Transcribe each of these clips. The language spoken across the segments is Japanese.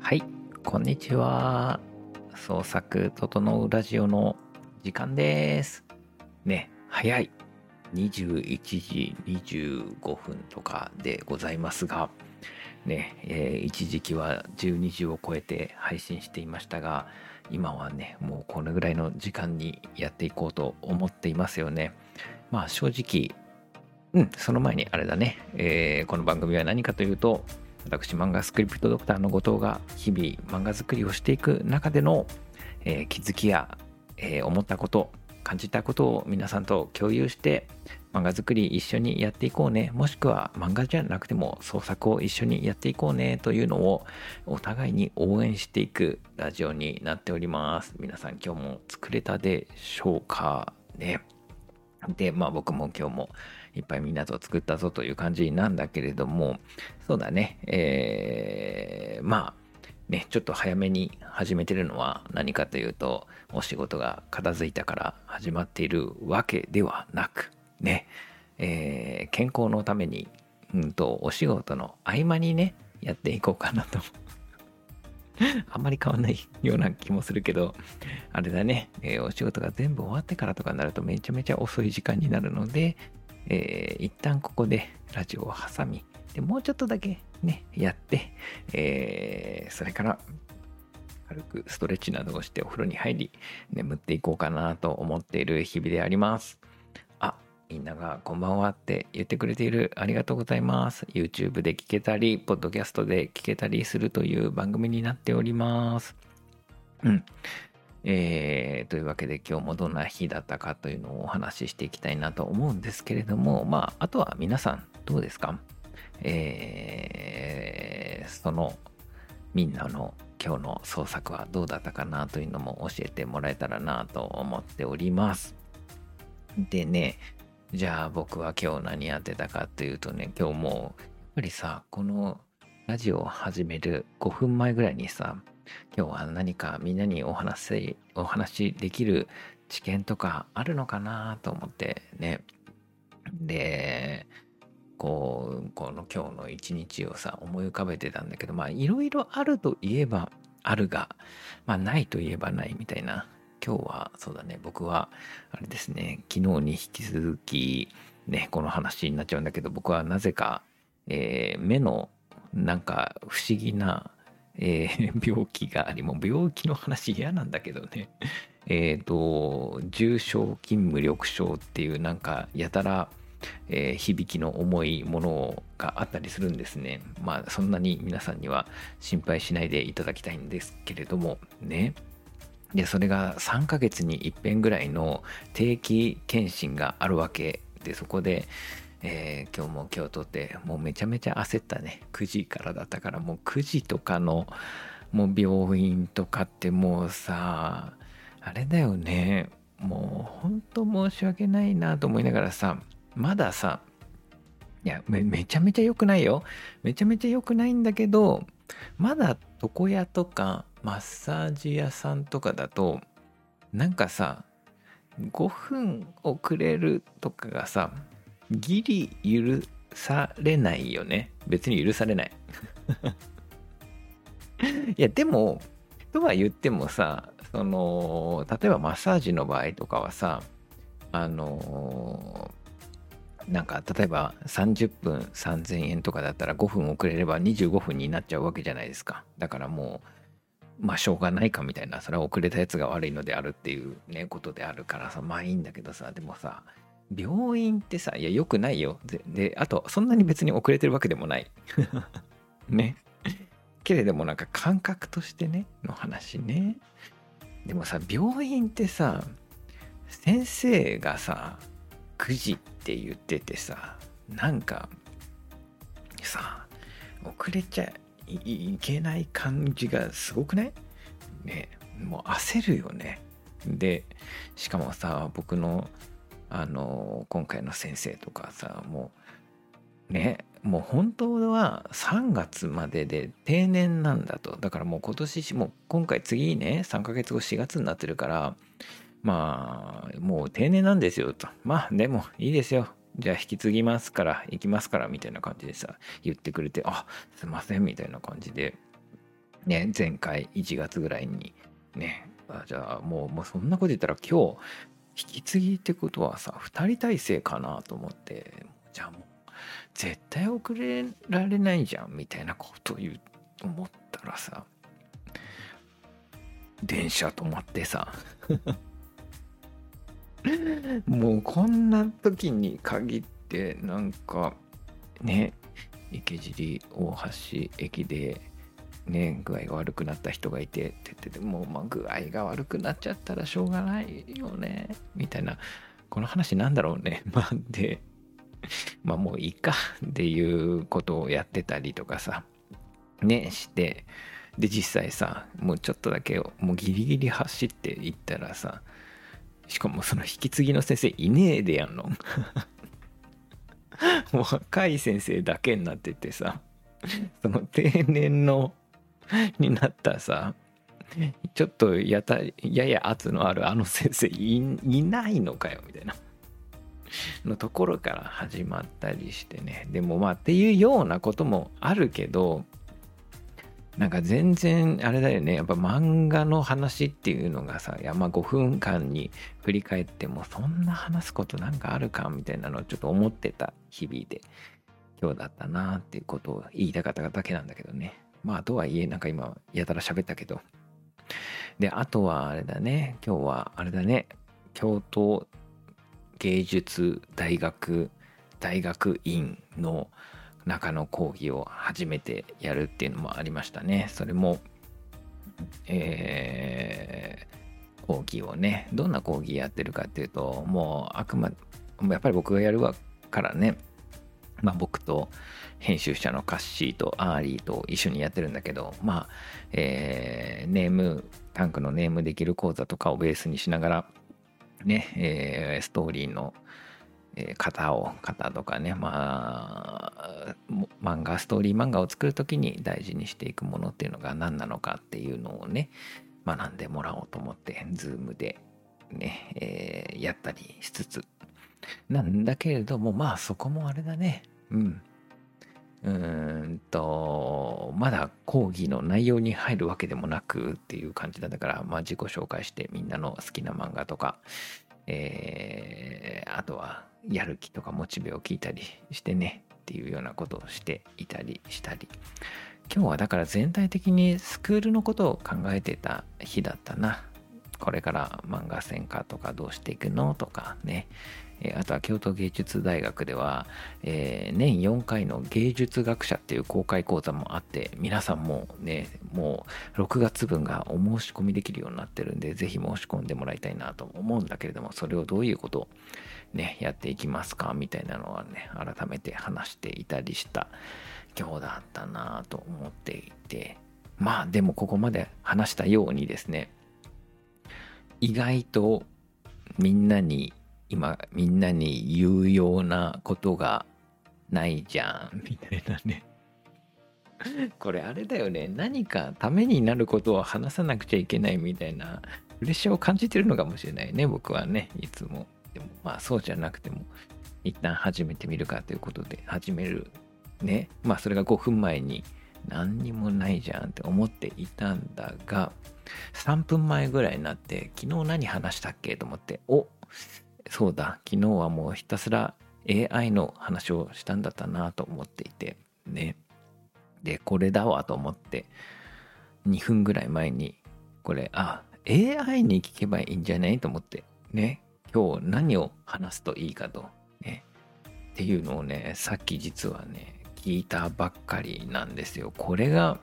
はい、こんにちは。創作整うラジオの時間です。ね、早い。21時25分とかでございますが、ね、えー一時期は12時を超えて配信していましたが、今はね、もうこのぐらいの時間にやっていこうと思っていますよね。まあ正直、うん、その前にあれだね、えーこの番組は何かというと、私漫画スクリプトドクターの後藤が日々漫画作りをしていく中での、えー気づきや、えー思ったこと感じたことを皆さんと共有して漫画作り一緒にやっていこうね。もしくは漫画じゃなくても創作を一緒にやっていこうねというのをお互いに応援していくラジオになっております。皆さん今日も作れたでしょうかね。でまあ僕も今日もいっぱいみんなと作ったぞという感じなんだけれども。そうだね。えーまあねちょっと早めに始めてるのは何かというとお仕事が片付いたから始まっているわけではなくねえー健康のためにうんとお仕事の合間にねやっていこうかなと あんまり変わんないような気もするけど、あれだね、えーお仕事が全部終わってからとかになるとめちゃめちゃ遅い時間になるので、えー一旦ここでラジオを挟み、でもうちょっとだけね、やって、えーそれから軽くストレッチなどをしてお風呂に入り、眠っていこうかなと思っている日々であります。みんながこんばんはって言ってくれている。ありがとうございます。YouTube で聞けたり、ポッドキャストで聞けたりするという番組になっております。うん。えーというわけで今日もどんな日だったかというのをお話ししていきたいなと思うんですけれども、まあ、あとは皆さんどうですか？えーそのみんなの今日の創作はどうだったかなというのも教えてもらえたらなと思っております。でね、じゃあ僕は今日何やってたかというとね、今日もうやっぱりさ、このラジオを始める5分前ぐらいにさ、今日は何かみんなにお話、お話しできる知見とかあるのかなと思ってね。で、こう、この今日の一日をさ、思い浮かべてたんだけど、まあいろいろあるといえばあるが、まあないといえばないみたいな。今日はそうだね、僕はあれですね、昨日に引き続き、ね、この話になっちゃうんだけど、僕はなぜか、えー目のなんか不思議な、えー 病気があり、もう病気の話嫌なんだけどね。えっ、と、重症筋無力症っていうなんかやたら、えー響きの重いものがあったりするんですね。まあそんなに皆さんには心配しないでいただきたいんですけれどもね。で、それが3ヶ月に一遍ぐらいの定期検診があるわけで、そこで、えー今日も今日とって、もうめちゃめちゃ焦ったね。9時からだったから、もう9時とかの、もう病院とかってもうさ、あれだよね。もう本当申し訳ないなと思いながらさ、まださ、いや、めちゃめちゃ良くないよ。めちゃめちゃ良くないんだけど、まだ床屋とかマッサージ屋さんとかだと、なんかさ、5分遅れるとかがさ、ギリ許されないよね。別に許されない。いや、でも、とは言ってもさ、その、例えばマッサージの場合とかはさ、あのなんか例えば30分3000円とかだったら5分遅れれば25分になっちゃうわけじゃないですか。だからもう、まあしょうがないかみたいな、それは遅れたやつが悪いのであるっていうね、ことであるからさ、まあいいんだけどさ、でもさ、病院ってさ、いや、良くないよ。で、であと、そんなに別に遅れてるわけでもない。ね。けれどもなんか感覚としてね、の話ね。でもさ、病院ってさ、先生がさ、9時って言っててさ、なんか、さ、遅れちゃいけない感じがすごくない？ね、もう焦るよね。で、しかもさ、僕の、あの、今回の先生とかさ、もう、ね、もう本当は3月までで定年なんだと。だからもう今年もう今回次ね3ヶ月後4月になってるからまあもう定年なんですよと。まあでもいいですよ。じゃあ引き継ぎますから行きますからみたいな感じでさ言ってくれてあすいませんみたいな感じでね前回1月ぐらいにねあじゃあもうもうそんなこと言ったら今日引き継ぎってことはさ2人体制かなと思ってじゃあもう絶対遅れられないじゃんみたいなこと言う思ったらさ電車止まってさ もうこんな時に限ってなんかね池尻大橋駅でね具合が悪くなった人がいてって言っててもうまあ具合が悪くなっちゃったらしょうがないよねみたいな。この話なんだろうね。まあでまあもういいかっていうことをやってたりとかさねして。で実際さもうちょっとだけもうギリギリ走っていったらさしかもその引き継ぎの先生いねえでやんの。若い先生だけになっててさその定年のになったさちょっとやたやや圧のあるあの先生いないのかよみたいな。のところから始まったりしてね。でもまあっていうようなこともあるけどなんか全然あれだよね。やっぱ漫画の話っていうのがさいやまあ5分間に振り返ってもそんな話すことなんかあるかみたいなのをちょっと思ってた日々で今日だったなっていうことを言いたかっただけなんだけどね。まあとはいえなんか今やたら喋ったけど。であとはあれだね。今日はあれだね。京都芸術大学大学院の中の講義を初めてやるっていうのもありましたね。それも、えー、講義をね、どんな講義やってるかっていうと、もうあくまで、やっぱり僕がやるからね、まあ僕と編集者のカッシーとアーリーと一緒にやってるんだけど、まあ、えー、ネーム、タンクのネームできる講座とかをベースにしながら、ね、えー、ストーリーの、えー、型を型とかねまあ漫画ストーリー漫画を作る時に大事にしていくものっていうのが何なのかっていうのをね学んでもらおうと思ってズームでね、えー、やったりしつつ。なんだけれどもまあそこもあれだね。うん。うんとまだ講義の内容に入るわけでもなくっていう感じだったから、まあ、自己紹介してみんなの好きな漫画とか、えー、あとはやる気とかモチベを聞いたりしてねっていうようなことをしていたりしたり。今日はだから全体的にスクールのことを考えてた日だったな。これから漫画戦かとかどうしていくのとかね。えあとは京都芸術大学では、えー、年4回の芸術学者っていう公開講座もあって皆さんもねもう6月分がお申し込みできるようになってるんでぜひ申し込んでもらいたいなと思うんだけれどもそれをどういうことをねやっていきますかみたいなのはね改めて話していたりした今日だったなと思っていて。まあでもここまで話したようにですね意外とみんなに今みんなに言うようなことがないじゃん。みたいなね。これあれだよね。何かためになることを話さなくちゃいけないみたいなプレッシャーを感じてるのかもしれないね僕はね。いつも。でもまあそうじゃなくても一旦始めてみるかということで始めるね。まあそれが5分前に何にもないじゃんって思っていたんだが3分前ぐらいになって昨日何話したっけ？と思っておそうだ。昨日はもうひたすら AI の話をしたんだったなと思っていて。ね。でこれだわと思って。2分ぐらい前にこれあ AI に聞けばいいんじゃないと思って。ね。今日何を話すといいかと。ね。っていうのをねさっき実はね聞いたばっかりなんですよ。これが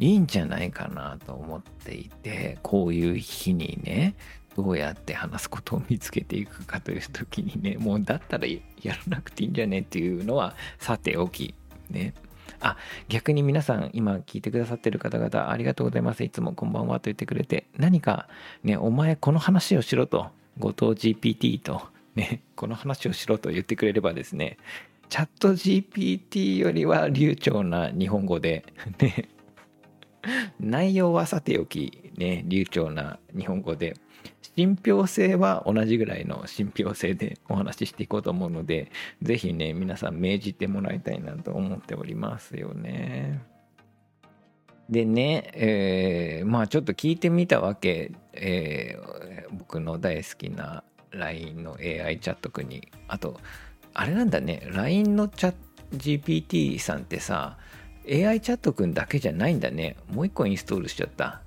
いいんじゃないかなと思っていてこういう日にねどうやって話すことを見つけていくかという時にねもうだったらやらなくていいんじゃねっていうのはさておきね。あ逆に皆さん今聞いてくださってる方々ありがとうございます。いつもこんばんはと言ってくれて何かねお前この話をしろと後藤 GPT とねこの話をしろと言ってくれればですねチャット GPT よりは流暢な日本語で、ね、内容はさておき、ね、流暢な日本語で、信憑性は同じぐらいの信憑性でお話ししていこうと思うので、ぜひね、皆さん命じてもらいたいなと思っておりますよね。でね、えー、まあちょっと聞いてみたわけ、えー、僕の大好きな LINE の AI チャット君に。あと、あれなんだね、LINE のチャット GPT さんってさ、AI チャットくんだけじゃないんだね。もう一個インストールしちゃった。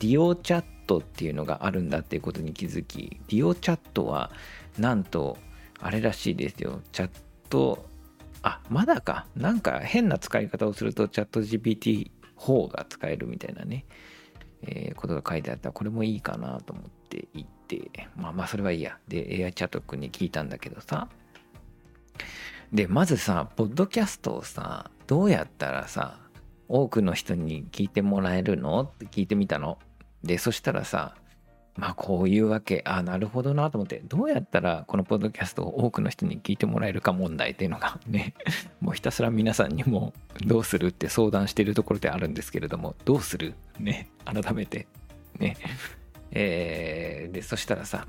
ディオチャットっていうのがあるんだっていうことに気づき、ディオチャットはなんとあれらしいですよ。チャット、あ、まだか。なんか変な使い方をするとチャット GPT4 が使えるみたいなね、えー、ことが書いてあったら。これもいいかなと思っていて、まあまあそれはいいや。で、AI チャットくんに聞いたんだけどさ。で、まずさ、ポッドキャストをさ、どうやったらさ、多くの人に聞いてもらえるの？って聞いてみたの。で、そしたらさ、まあこういうわけ、あなるほどなと思って、どうやったらこのポッドキャストを多くの人に聞いてもらえるか問題っていうのが ね、もうひたすら皆さんにもどうするって相談しているところであるんですけれども、どうする？ね、改めて。ね。えー、で、そしたらさ、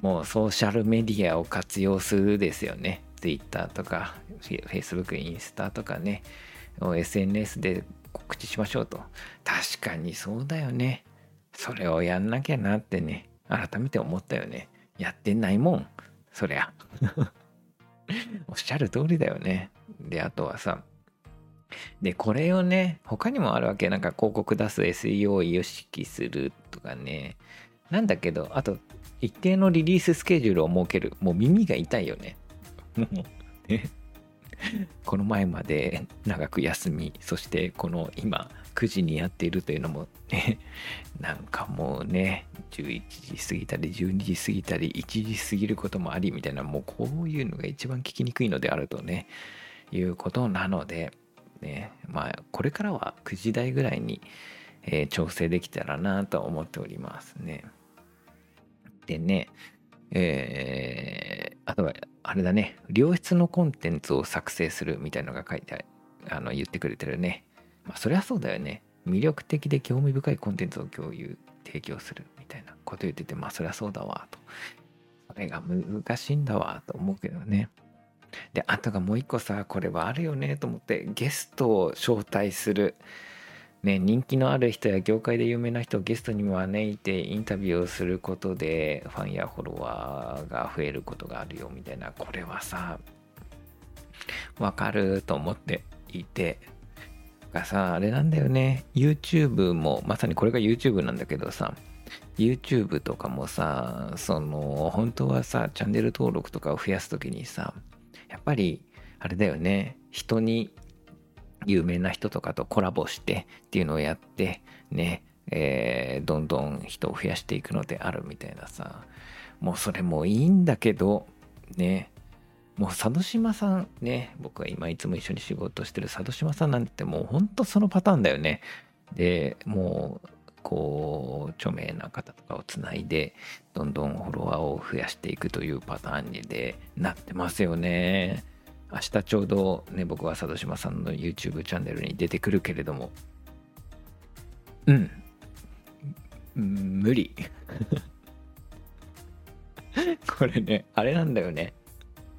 もうソーシャルメディアを活用するですよね。Twitter とか Facebook、インスタとかね、SNS で告知しましょうと。確かにそうだよね。それをやんなきゃなってね、改めて思ったよね。やってないもん。そりゃ。おっしゃる通りだよね。で、あとはさ、で、これをね、他にもあるわけ。なんか広告出す SEO を意識するとかね。なんだけど、あと、一定のリリーススケジュールを設ける。もう耳が痛いよね。ね、この前まで長く休み、そしてこの今9時にやっているというのもね、なんかもうね、11時過ぎたり12時過ぎたり1時過ぎることもありみたいな、もうこういうのが一番聞きにくいのであるとね、いうことなので、ね、まあこれからは9時台ぐらいに、えー、調整できたらなと思っておりますね。でね、えー、あとは、あれだね、良質のコンテンツを作成するみたいなのが書いてあの言ってくれてるね。まあ、そりゃそうだよね。魅力的で興味深いコンテンツを共有、提供するみたいなこと言ってて、まあ、そりゃそうだわ、と。それが難しいんだわ、と思うけどね。で、あとがもう一個さ、これはあるよね、と思って、ゲストを招待する。ね、人気のある人や業界で有名な人をゲストに招いてインタビューをすることでファンやフォロワーが増えることがあるよみたいなこれはさわかると思っていてがさあれなんだよね。YouTube もまさにこれが YouTube なんだけどさ YouTube とかもさその本当はさチャンネル登録とかを増やす時にさやっぱりあれだよね。人に有名な人とかとコラボしてっていうのをやってね、えー、どんどん人を増やしていくのであるみたいなさ。もうそれもいいんだけどねもう佐渡島さんね僕が今いつも一緒に仕事してる佐渡島さんなんてもうほんとそのパターンだよねでもうこう著名な方とかをつないでどんどんフォロワーを増やしていくというパターンにでなってますよね。明日ちょうどね、僕は佐渡島さんの YouTube チャンネルに出てくるけれども、うん。無理。これね、あれなんだよね。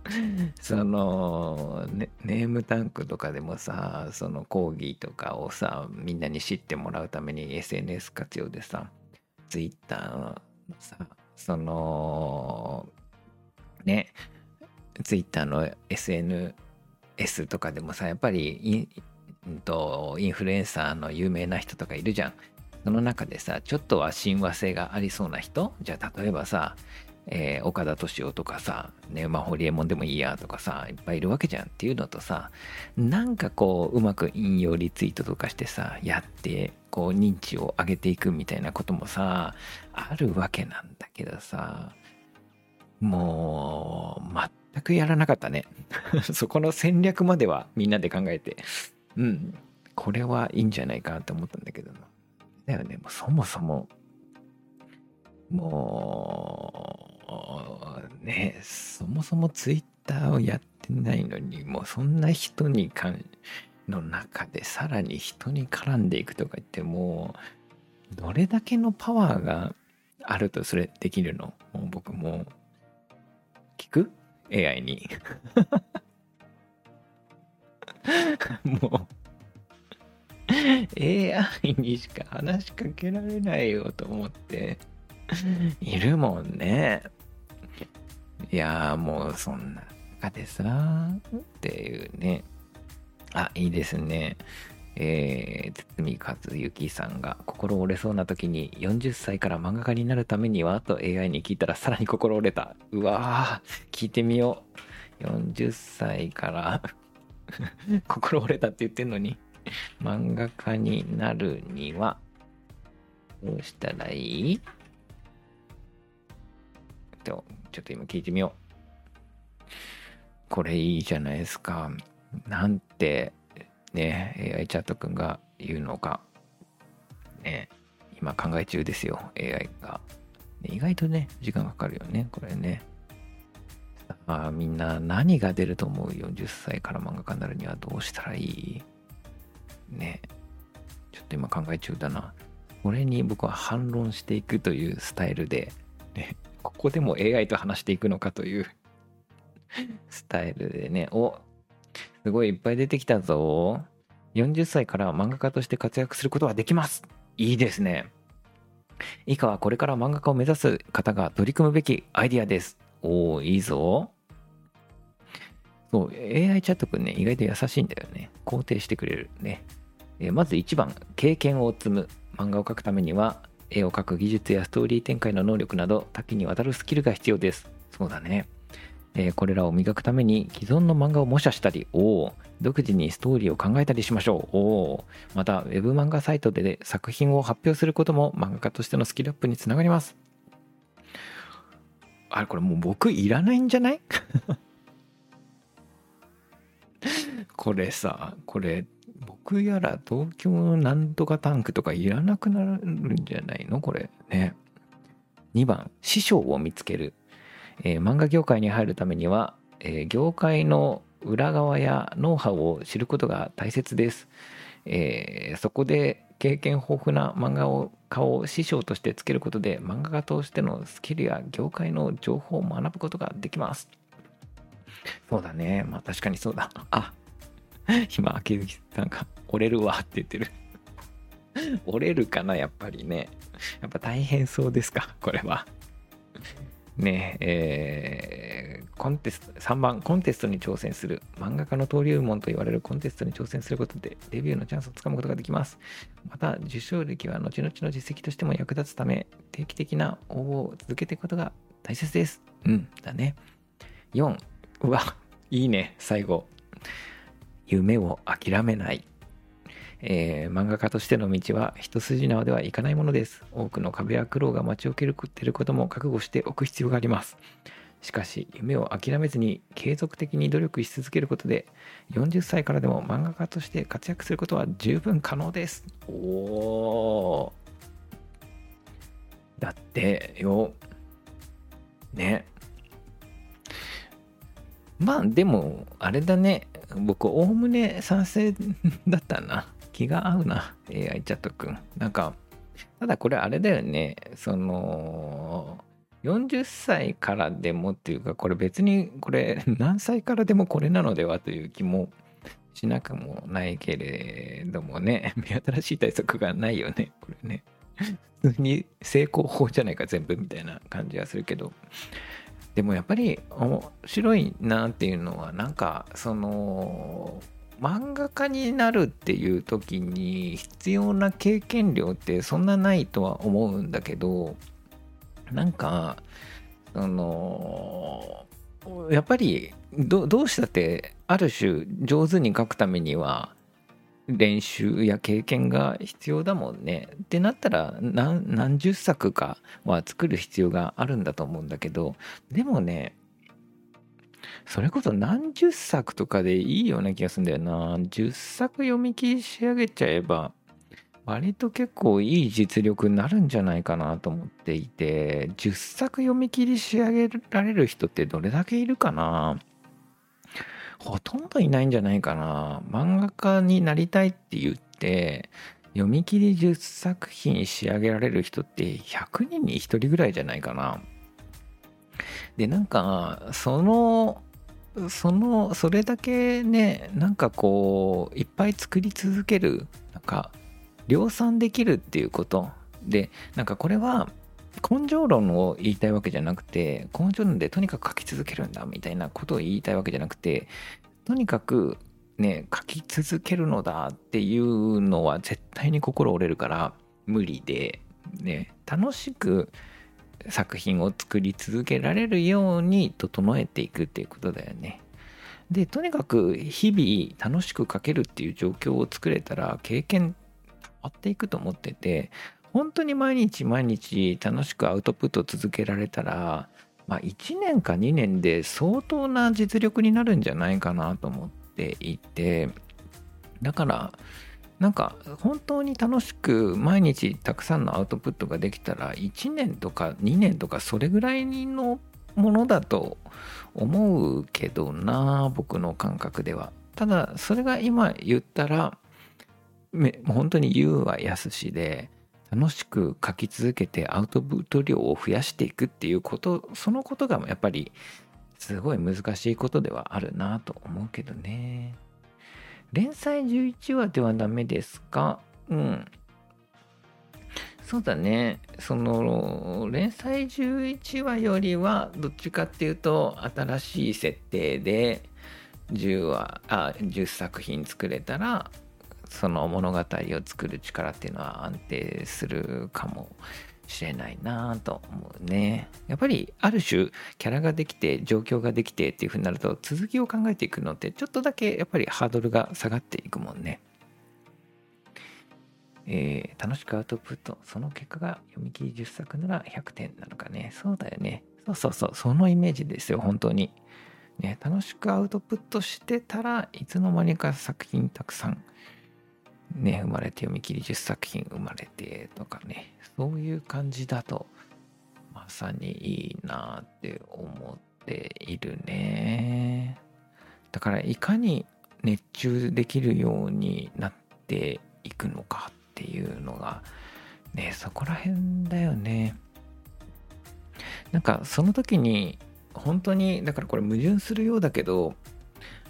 そのね、ネームタンクとかでもさ、その講義とかをさ、みんなに知ってもらうために SNS 活用でさ、Twitter のさ、その、ね、ツイッターの SNS とかでもさ、やっぱりインとインフルエンサーの有名な人とかいるじゃん。その中でさ、ちょっとは親和性がありそうな人じゃあ例えばさ、えー、岡田敏夫とかさ、ね、まあ、ホリエモンでもいいやとかさ、いっぱいいるわけじゃんっていうのとさ、なんかこう、うまく引用リツイートとかしてさ、やって、こう、認知を上げていくみたいなこともさ、あるわけなんだけどさ、もう、全くやらなかったね。そこの戦略まではみんなで考えて、うん、これはいいんじゃないかなって思ったんだけども。だよね、もうそもそも、もう、ね、そもそもツイッターをやってないのにもうそんな人に関の中でさらに人に絡んでいくとか言ってもうどれだけのパワーがあるとそれできるの？もう僕も聞く ?AI に もう AI にしか話しかけられないよと思っているもんね。いやもうそんな中でさっていうね。あ、いいですね。えー、堤和幸さんが心折れそうな時に40歳から漫画家になるためにはと AI に聞いたらさらに心折れた。うわー、聞いてみよう。40歳から 心折れたって言ってんのに漫画家になるにはどうしたらいい、ちょっと今聞いてみよう。これいいじゃないですか。なんて、ね、AI チャットくんが言うのか。ね、今考え中ですよ、AI が。意外とね、時間かかるよね、これね。ああ、みんな何が出ると思う ?40 歳から漫画家になるにはどうしたらいい？ね。ちょっと今考え中だな。これに僕は反論していくというスタイルで、ね、ここでも AI と話していくのかというスタイルでね、おすごいいっぱい出てきたぞ。40歳から漫画家として活躍することはできます。いいですね。以下はこれから漫画家を目指す方が取り組むべきアイディアです。おお、いいぞ。そう、AI チャットくんね、意外と優しいんだよね。肯定してくれるね。えまず1番、経験を積む。漫画を描くためには、絵を描く技術やストーリー展開の能力など多岐にわたるスキルが必要です。そうだね。えー、これらを磨くために既存の漫画を模写したり、おお独自にストーリーを考えたりしましょう。おおまた、ウェブ漫画サイトで作品を発表することも漫画家としてのスキルアップにつながります。あれ、これもう僕いらないんじゃない？これさ、これ僕やら東京のなんとかタンクとかいらなくなるんじゃないの？これね。2番、師匠を見つける。えー、漫画業界に入るためには、えー、業界の裏側やノウハウを知ることが大切です。えー、そこで経験豊富な漫画を家を師匠としてつけることで漫画家としてのスキルや業界の情報を学ぶことができます。そうだね。まあ確かにそうだ。あ、今、秋月さんが折れるわって言ってる 折れるかな、やっぱりね。やっぱ大変そうですか、これは。ねえー、コンテスト、3番、コンテストに挑戦する。漫画家の登竜門と言われるコンテストに挑戦することで、デビューのチャンスをつかむことができます。また、受賞歴は後々の実績としても役立つため、定期的な応募を続けていくことが大切です。うん、だね。4、うわ、いいね、最後。夢を諦めない。えー、漫画家としての道は一筋縄ではいかないものです。多くの壁や苦労が待ち受けるてることも覚悟しておく必要があります。しかし、夢を諦めずに継続的に努力し続けることで、40歳からでも漫画家として活躍することは十分可能です。おー。だってよ、ね。まあでも、あれだね。僕、おおむね賛成だったな。気が合うな、AI チャットくん。なんか、ただこれあれだよね、その、40歳からでもっていうか、これ別にこれ 何歳からでもこれなのではという気もしなくもないけれどもね、目新しい対策がないよね、これね。普通に成功法じゃないか全部みたいな感じはするけど。でもやっぱり面白いなっていうのはなんかその漫画家になるっていう時に必要な経験量ってそんなないとは思うんだけどなんかそのやっぱりどうしたってある種上手に書くためには練習や経験が必要だもんねってなったら何十作かは作る必要があるんだと思うんだけどでもねそれこそ何十作とかでいいような気がするんだよな。10作読み切り仕上げちゃえば、割と結構いい実力になるんじゃないかなと思っていて、10作読み切り仕上げられる人ってどれだけいるかなほとんどいないんじゃないかな。漫画家になりたいって言って、読み切り10作品仕上げられる人って100人に1人ぐらいじゃないかな。で、なんか、その、その、それだけね、なんかこう、いっぱい作り続ける、なんか、量産できるっていうことで、なんかこれは、根性論を言いたいわけじゃなくて根性論でとにかく書き続けるんだみたいなことを言いたいわけじゃなくてとにかくね書き続けるのだっていうのは絶対に心折れるから無理でね楽しく作品を作り続けられるように整えていくっていうことだよね。でとにかく日々楽しく書けるっていう状況を作れたら経験変わっていくと思ってて本当に毎日毎日楽しくアウトプット続けられたら、まあ、1年か2年で相当な実力になるんじゃないかなと思っていてだからなんか本当に楽しく毎日たくさんのアウトプットができたら1年とか2年とかそれぐらいのものだと思うけどな僕の感覚では。ただそれが今言ったら本当に言うはやすしで楽しく書き続けてアウトプット量を増やしていくっていうことそのことがやっぱりすごい難しいことではあるなと思うけどね。連載11話ではダメですか？うん。そうだね。その連載11話よりはどっちかっていうと新しい設定で10話あ10作品作れたらその物語を作る力っていうのは安定するかもしれないなと思うね。やっぱりある種キャラができて状況ができてっていう風になると続きを考えていくのってちょっとだけやっぱりハードルが下がっていくもんね。えー、楽しくアウトプットその結果が読み切り10作なら100点なのかねそうだよねそうそうそうそのイメージですよ本当にね楽しくアウトプットしてたらいつの間にか作品たくさんね、生まれて読み切り10作品生まれてとかね、そういう感じだと、まさにいいなって思っているね。だからいかに熱中できるようになっていくのかっていうのが、ね、そこら辺だよね。なんかその時に本当にだからこれ矛盾するようだけど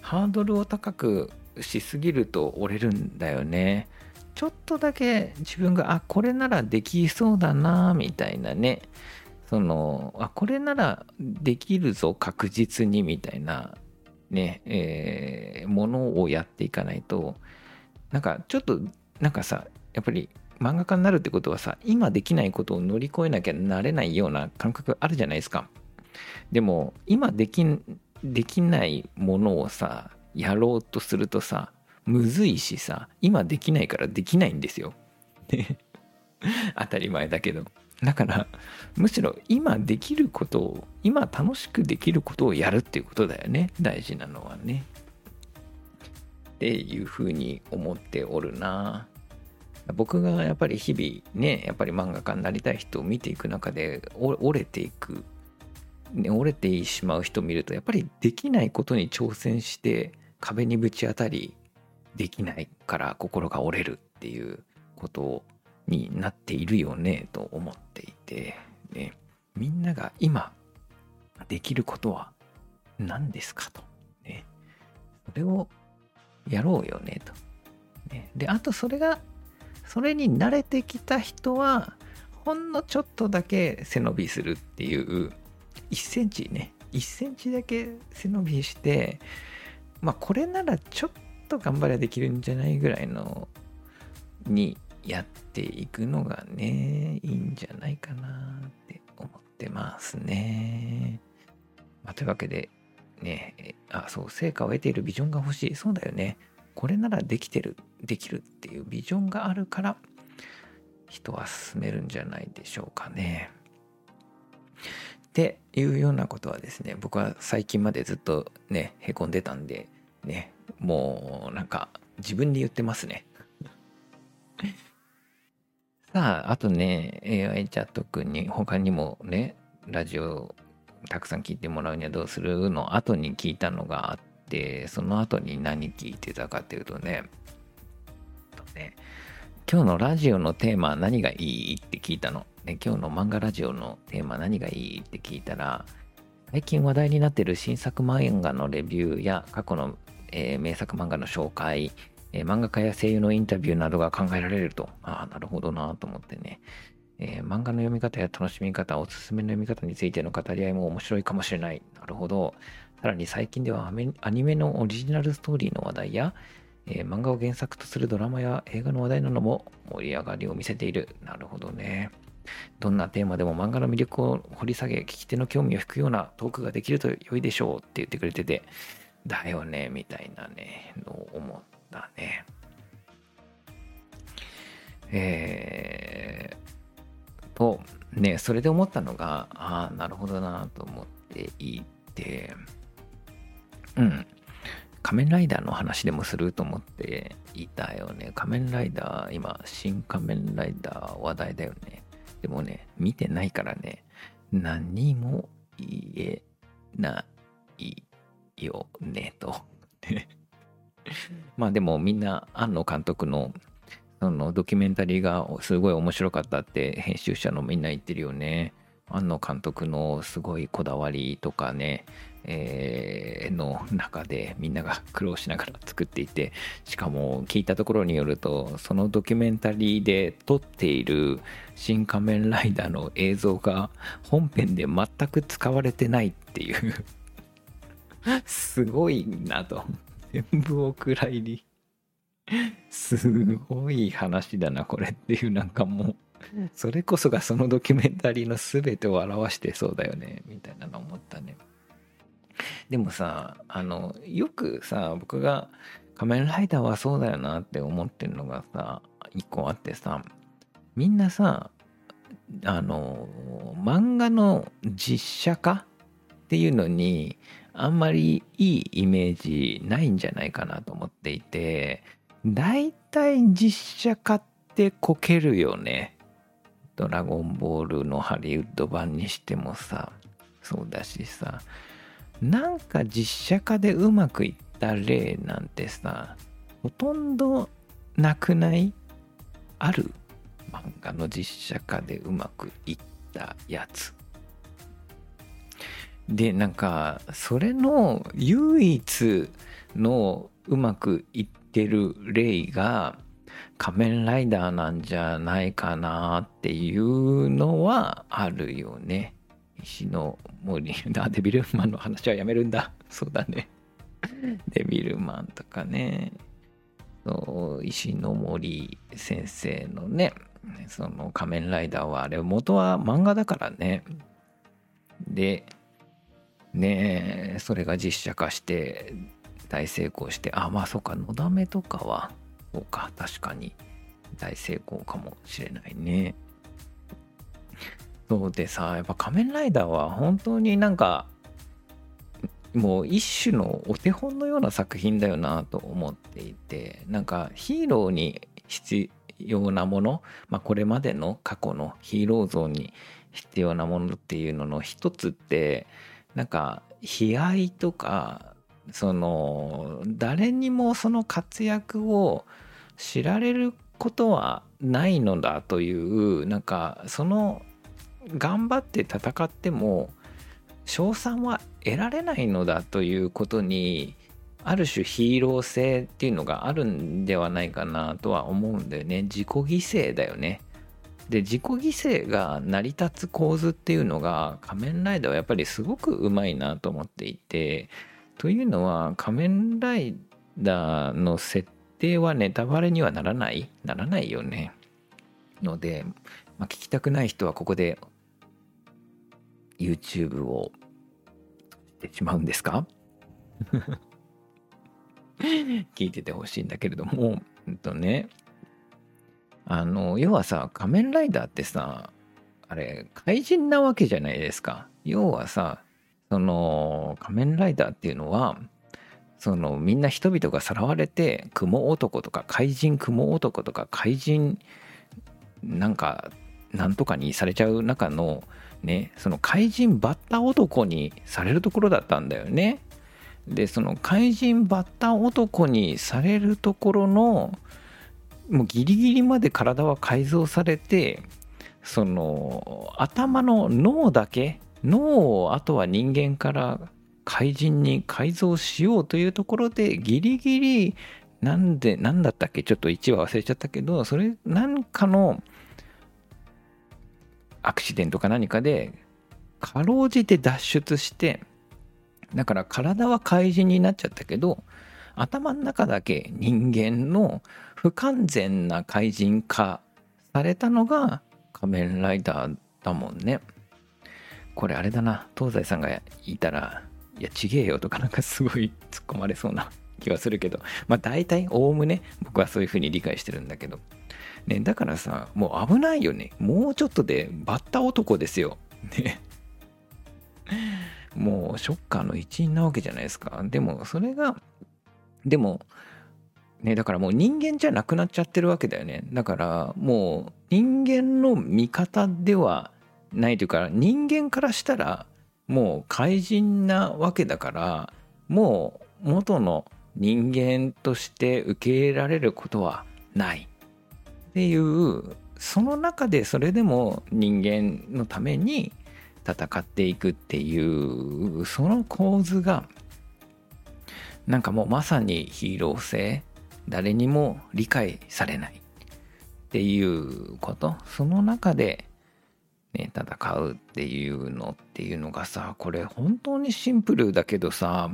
ハードルを高くしすぎると折れるんだよね。ちょっとだけ自分が、あ、これならできそうだな、みたいなね。その、あ、これならできるぞ、確実に、みたいな、ね、えー、ものをやっていかないと、なんかちょっと、なんかさ、やっぱり漫画家になるってことはさ、今できないことを乗り越えなきゃなれないような感覚あるじゃないですか。でも、今でき、できないものをさ、やろうとするとさむずいしさ今できないからできないんですよ。当たり前だけど。だからむしろ今できることを今楽しくできることをやるっていうことだよね大事なのはね。っていうふうに思っておるな。僕がやっぱり日々ねやっぱり漫画家になりたい人を見ていく中で折れていく、ね、折れてしまう人を見るとやっぱりできないことに挑戦して壁にぶち当たりできないから心が折れるっていうことになっているよねと思っていて、ね、みんなが今できることは何ですかと、ね、それをやろうよねと、ね、であとそれがそれに慣れてきた人はほんのちょっとだけ背伸びするっていう1センチね。1センチだけ背伸びしてまあこれならちょっと頑張ればできるんじゃないぐらいのにやっていくのがね、いいんじゃないかなって思ってますね。まあ、というわけで、ね、あ、そう、成果を得ているビジョンが欲しい。そうだよね。これならできてる、できるっていうビジョンがあるから、人は進めるんじゃないでしょうかね。っていうようなことはですね僕は最近までずっとねへこんでたんでねもうなんか自分で言ってますね。さああとね AI チャットくんに他にもねラジオたくさん聞いてもらうにはどうするの？後に聞いたのがあっでその後に何聞いてたかっていうとね今日のラジオのテーマ何がいいって聞いたの、ね、今日の漫画ラジオのテーマ何がいいって聞いたら最近話題になってる新作漫画のレビューや過去の、えー、名作漫画の紹介、えー、漫画家や声優のインタビューなどが考えられるとああなるほどなと思ってねえー、漫画の読み方や楽しみ方、おすすめの読み方についての語り合いも面白いかもしれない。なるほど。さらに最近ではアニメのオリジナルストーリーの話題や、えー、漫画を原作とするドラマや映画の話題なども盛り上がりを見せている。なるほどね。どんなテーマでも漫画の魅力を掘り下げ、聞き手の興味を引くようなトークができると良いでしょうって言ってくれてて、だよね、みたいなね、の思ったね。えー、と、ね、それで思ったのが、ああ、なるほどなと思っていて、うん。仮面ライダーの話でもすると思っていたよね。仮面ライダー、今、新仮面ライダー話題だよね。でもね、見てないからね、何も言えないよね、と。まあでもみんな、庵野監督のそのドキュメンタリーがすごい面白かったって編集者のみんな言ってるよね。庵野監督のすごいこだわりとかね、えー、の中でみんなが苦労しながら作っていてしかも聞いたところによるとそのドキュメンタリーで撮っている「新仮面ライダー」の映像が本編で全く使われてないっていうすごいなと。全部お蔵入り。すごい話だなこれっていうなんかもうそれこそがそのドキュメンタリーの全てを表してそうだよねみたいなの思ったねでもさあのよくさ僕が仮面ライダーはそうだよなって思ってるのがさ一個あってさみんなさあの漫画の実写化っていうのにあんまりいいイメージないんじゃないかなと思っていて大体実写化ってこけるよね。ドラゴンボールのハリウッド版にしてもさ、そうだしさ、なんか実写化でうまくいった例なんてさ、ほとんどなくない？ある？漫画の実写化でうまくいったやつ。で、なんか、それの唯一のうまくいってる例が仮面ライダーなんじゃないかなっていうのはあるよね。石の森、あ、デビルマンの話はやめるんだ。そうだね。デビルマンとかね。そう石の森先生のね、その仮面ライダーはあれ元は漫画だからね。で、ねえそれが実写化して大成功してあまあそうかのだめとかはそうか確かに大成功かもしれないねそうでさやっぱ仮面ライダーは本当になんかもう一種のお手本のような作品だよなと思っていてなんかヒーローに必要なもの、まあ、これまでの過去のヒーロー像に必要なものっていうのの一つってなんか悲哀とかその誰にもその活躍を知られることはないのだというなんかその頑張って戦っても賞賛は得られないのだということにある種ヒーロー性っていうのがあるんではないかなとは思うんだよね自己犠牲だよねで自己犠牲が成り立つ構図っていうのが仮面ライダーはやっぱりすごくうまいなと思っていてというのは仮面ライダーの設定はネタバレにはならないならないよね。ので、まあ、聞きたくない人はここで YouTube をしてしまうんですか？聞いててほしいんだけれども、うんとね、あの、要はさ、仮面ライダーってさ、あれ、怪人なわけじゃないですか。要はさ、その仮面ライダーっていうのはそのみんな人々がさらわれて雲男とか怪人雲男とか怪人なんかなんとかにされちゃう中のねその怪人バッタ男にされるところだったんだよね。でその怪人バッタ男にされるところのもうギリギリまで体は改造されてその頭の脳だけ脳をあとは人間から怪人に改造しようというところでギリギリなんで何だったっけ？ちょっと1話忘れちゃったけどそれなんかのアクシデントか何かでかろうじて脱出してだから体は怪人になっちゃったけど頭の中だけ人間の不完全な怪人化されたのが仮面ライダーだもんね。これあれだな。東西さんがいたらいやちげえよとかなんかすごい突っ込まれそうな気はするけど。まあ大体おおむね僕はそういうふうに理解してるんだけど。ねだからさもう危ないよね。もうちょっとでバッタ男ですよ。ね。もうショッカーの一員なわけじゃないですか。でもそれがでもねだからもう人間じゃなくなっちゃってるわけだよね。だからもう人間の味方ではないというか人間からしたらもう怪人なわけだからもう元の人間として受け入れられることはない。っていうその中でそれでも人間のために戦っていくっていうその構図がなんかもうまさにヒーロー性誰にも理解されない。っていうこと。その中で、ね、戦うっていうのっていうのがさこれ本当にシンプルだけどさ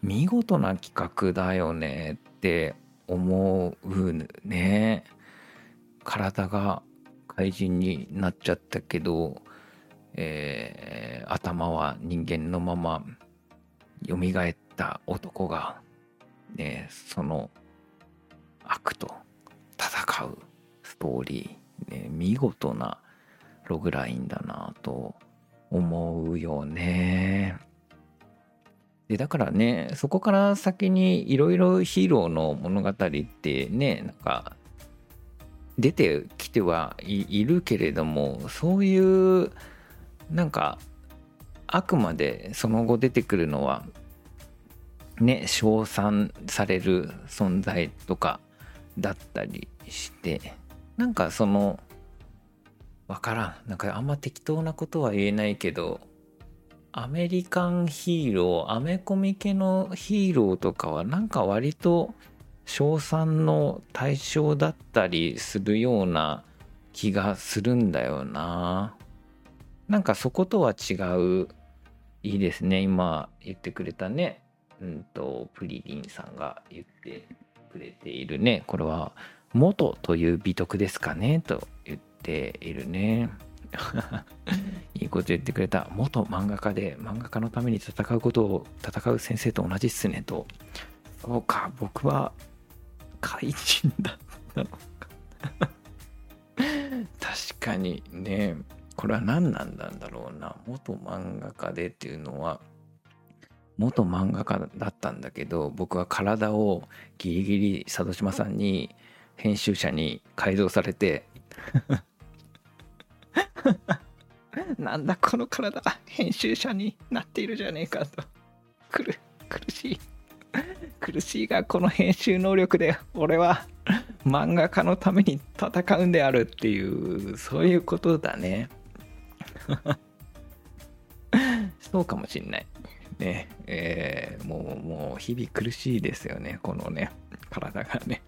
見事な企画だよねって思うね。体が怪人になっちゃったけど、えー、頭は人間のまま蘇った男が、ね、その悪と戦うストーリー、ね、見事なログラインだなと思うよね。でだからねそこから先にいろいろヒーローの物語ってねなんか出てきてはいるけれどもそういうなんかあくまでその後出てくるのはね称賛される存在とかだったりしてなんかそのわからん。なんかあんま適当なことは言えないけどアメリカンヒーローアメコミ系のヒーローとかはなんか割と称賛の対象だったりするような気がするんだよな。なんかそことは違ういいですね。今言ってくれたね。うんとプリリンさんが言ってくれているね。これは元という美徳ですかね。と言っているね。いいこと言ってくれた。元漫画家で漫画家のために戦うことを戦う先生と同じっすね。と。そうか。僕は怪人だ。ったのか。確かにね。これは何なんだろうな。元漫画家でっていうのは元漫画家だったんだけど僕は体をギリギリ佐渡島さんに編集者に改造されてなんだこの体。編集者になっているじゃねえかと。苦苦しい苦しいがこの編集能力で俺は 漫画家のために戦うんであるっていうそういうことだね。そうかもしんないね。えー、もうもう日々苦しいですよね。このね体がね。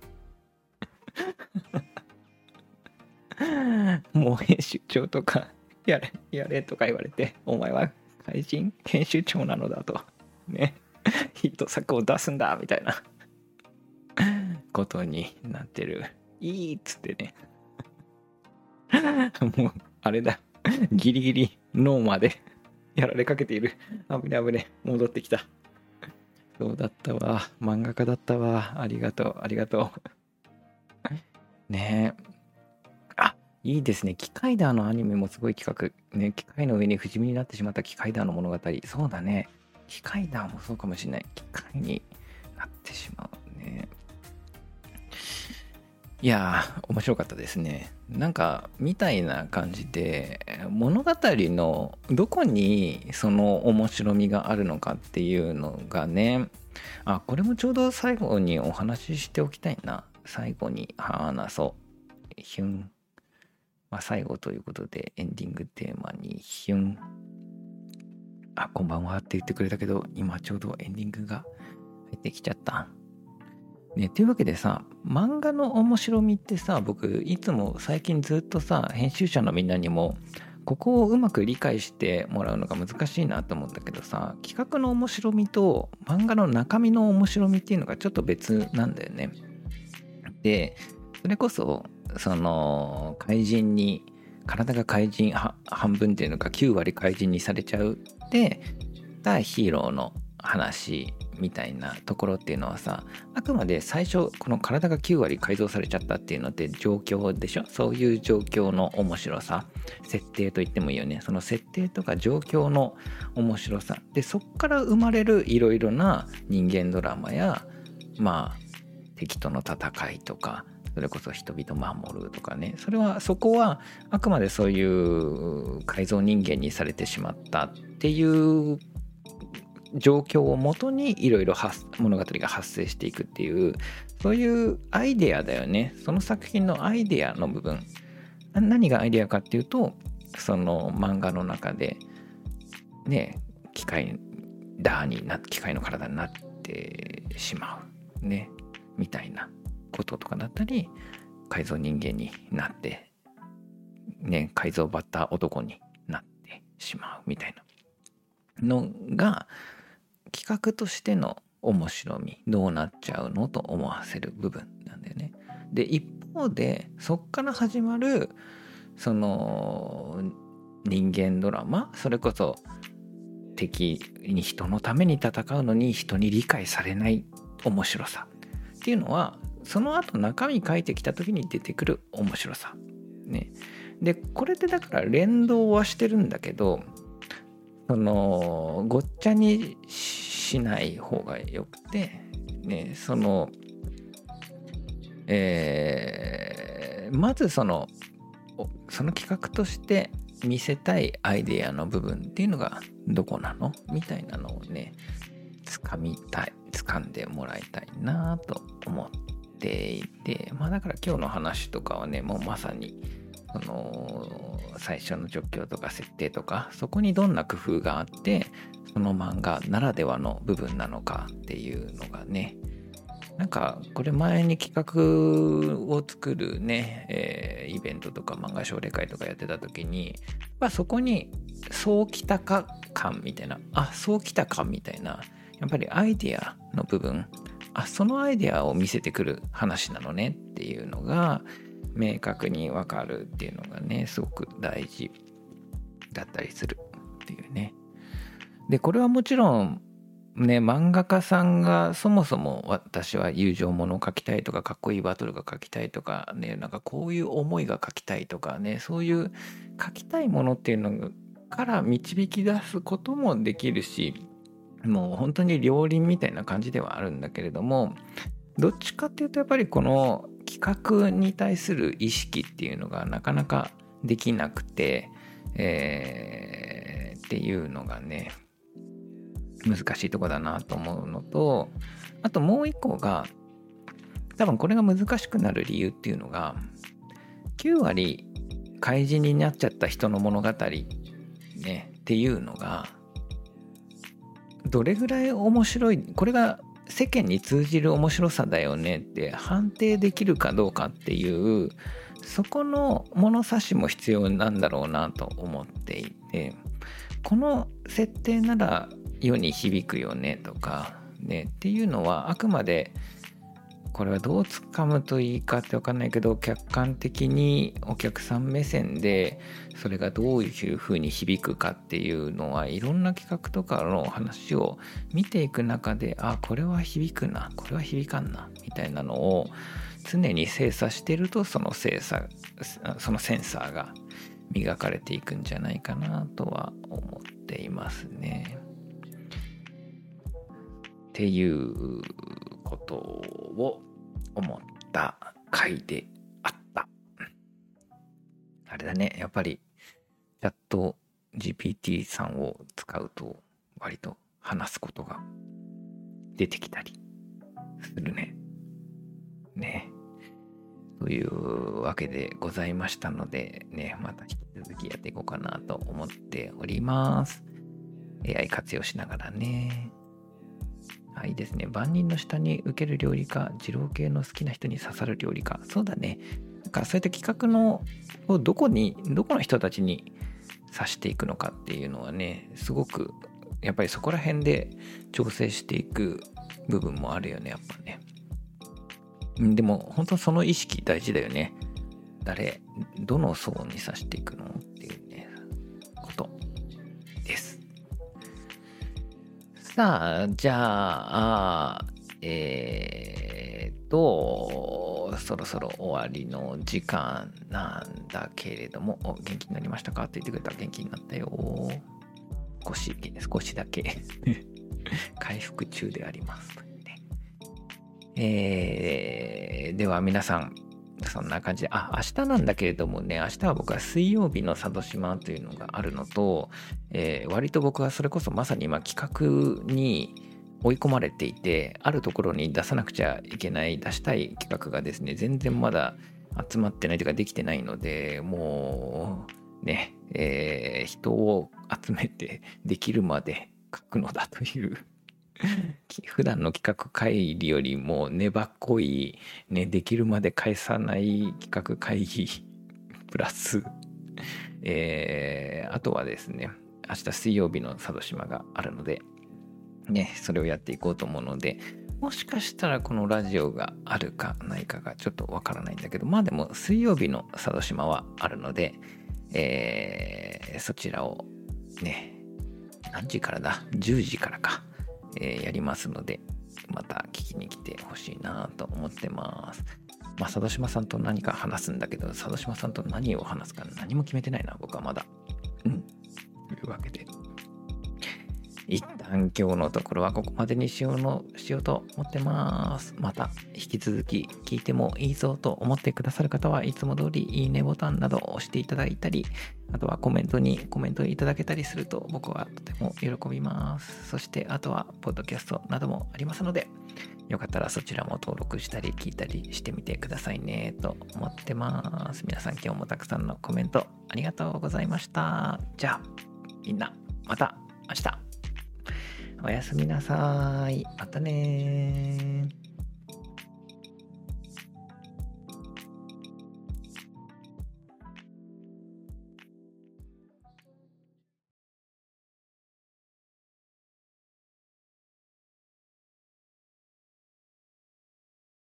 もう編集長とかやれやれとか言われてお前は怪人編集長なのだと。ね。ヒット作を出すんだみたいな。ことになってる。いいっつってね。もうあれだ。ギリギリ脳までやられかけている。危ね危ね。戻ってきた。そうだったわ。漫画家だったわ。ありがとう。ありがとう。ね。えあいいですね。機械ダーのアニメもすごい企画。ね機械の上に不死身になってしまった機械ダーの物語。そうだね。機械だもそうかもしれない。機械になってしまうね。いや面白かったですね。なんかみたいな感じで物語のどこにその面白みがあるのかっていうのがねあこれもちょうど最後にお話ししておきたいな。最後に話そう。ヒュン。まあ最後ということでエンディングテーマにヒュン。あこんばんはって言ってくれたけど今ちょうどエンディングが入ってきちゃったね、というわけでさ漫画の面白みってさ僕いつも最近ずっとさ編集者のみんなにもここをうまく理解してもらうのが難しいなと思うんだけどさ企画の面白みと漫画の中身の面白みっていうのがちょっと別なんだよね。でそれこそその怪人に体が怪人半分っていうのか9割怪人にされちゃうでたヒーローの話みたいなところっていうのはさあくまで最初この体が9割改造されちゃったっていうのって状況でしょ？そういう状況の面白さ設定と言ってもいいよね。その設定とか状況の面白さ。でそっから生まれるいろいろな人間ドラマやまあ敵との戦いとかそれこそ人々守るとかね。それはそこはあくまでそういう改造人間にされてしまったっていう状況をもとにいろいろ物語が発生していくっていうそういうアイデアだよね。その作品のアイデアの部分。何がアイデアかっていうとその漫画の中でね機械ダーにな機械の体になってしまうね。みたいな。こととかだったり改造人間になってね改造バッター男になってしまうみたいなのが企画としての面白みどうなっちゃうのと思わせる部分なんだよね。で一方でそっから始まるその人間ドラマそれこそ敵に人のために戦うのに人に理解されない面白さっていうのはその後中身書いてきた時に出てくる面白さ。ね。でこれってだから連動はしてるんだけどそのごっちゃにしない方がよくて、ね、その、えー、まずそのその企画として見せたいアイデアの部分っていうのがどこなの？みたいなのをね掴みたい掴んでもらいたいなと思ってていてまあだから今日の話とかはねもうまさにその最初の状況とか設定とかそこにどんな工夫があってその漫画ならではの部分なのかっていうのがねなんかこれ前に企画を作るね、えー、イベントとか漫画奨励会とかやってた時に、まあ、そこにそうきたか感みたいなあそうきたかみたいなやっぱりアイディアの部分あそのアイデアを見せてくる話なのねっていうのが明確に分かるっていうのがねすごく大事だったりするっていうね。でこれはもちろんね漫画家さんがそもそも私は友情ものを描きたいとかかっこいいバトルが描きたいとかねなんかこういう思いが描きたいとかねそういう描きたいものっていうのから導き出すこともできるしもう本当に両輪みたいな感じではあるんだけれどもどっちかっていうとやっぱりこの企画に対する意識っていうのがなかなかできなくて、えー、っていうのがね難しいとこだなと思うのとあともう一個が多分これが難しくなる理由っていうのが9割怪人になっちゃった人の物語ねっていうのがどれぐらい面白いこれが世間に通じる面白さだよねって判定できるかどうかっていうそこの物差しも必要なんだろうなと思っていてこの設定なら世に響くよねとかねっていうのはあくまでこれはどうつかむといいかって分かんないけど客観的にお客さん目線でそれがどういうふうに響くかっていうのはいろんな企画とかの話を見ていく中であこれは響くなこれは響かんなみたいなのを常に精査してるとその精査そのセンサーが磨かれていくんじゃないかなとは思っていますね。っていうことを思った回であった。あれだね、やっぱり、チャット GPT さんを使うと、割と話すことが出てきたりするね。ね。というわけでございましたので、ね、また引き続きやっていこうかなと思っております。AI 活用しながらね。はい、いですね。万人の下に受ける料理か、二郎系の好きな人に刺さる料理か。そうだね。なんかそういった企画のをどこに、どこの人たちに刺していくのかっていうのはね、すごく、やっぱりそこら辺で調整していく部分もあるよね、やっぱね。でも、本当その意識大事だよね。誰、どの層に刺していくのっていうさあ、じゃあ、えー、と、そろそろ終わりの時間なんだけれども、元気になりましたか？って言ってくれたら元気になったよ。少し、少しだけ 回復中であります。えー、では皆さん、そんな感じで、あ、明日なんだけれどもね、明日は僕は水曜日の佐渡島というのがあるのと、えー、割と僕はそれこそまさに今企画に追い込まれていて、あるところに出さなくちゃいけない、出したい企画がですね、全然まだ集まってないというかできてないので、もう、ね、えー、人を集めてできるまで書くのだという 普段の企画会議よりも粘っこい、ね、できるまで返さない企画会議 プラス、えー、あとはですね、明日水曜日の佐渡島があるので、ね、それをやっていこうと思うので、もしかしたらこのラジオがあるかないかがちょっとわからないんだけど、まあでも水曜日の佐渡島はあるので、えー、そちらをね、何時からだ ?10 時からか。えー、やりますので、また聞きに来てほしいなと思ってます。まあ、佐渡島さんと何か話すんだけど、佐渡島さんと何を話すか何も決めてないな、僕はまだ。うん。というわけで。一旦今日のところはここまでにしようのしようと思ってます。また引き続き聞いてもいいぞと思ってくださる方はいつも通りいいねボタンなどを押していただいたり、あとはコメントにコメントいただけたりすると僕はとても喜びます。そしてあとはポッドキャストなどもありますので、よかったらそちらも登録したり聞いたりしてみてくださいねと思ってます。皆さん今日もたくさんのコメントありがとうございました。じゃあみんなまた明日おやすみなさい。またね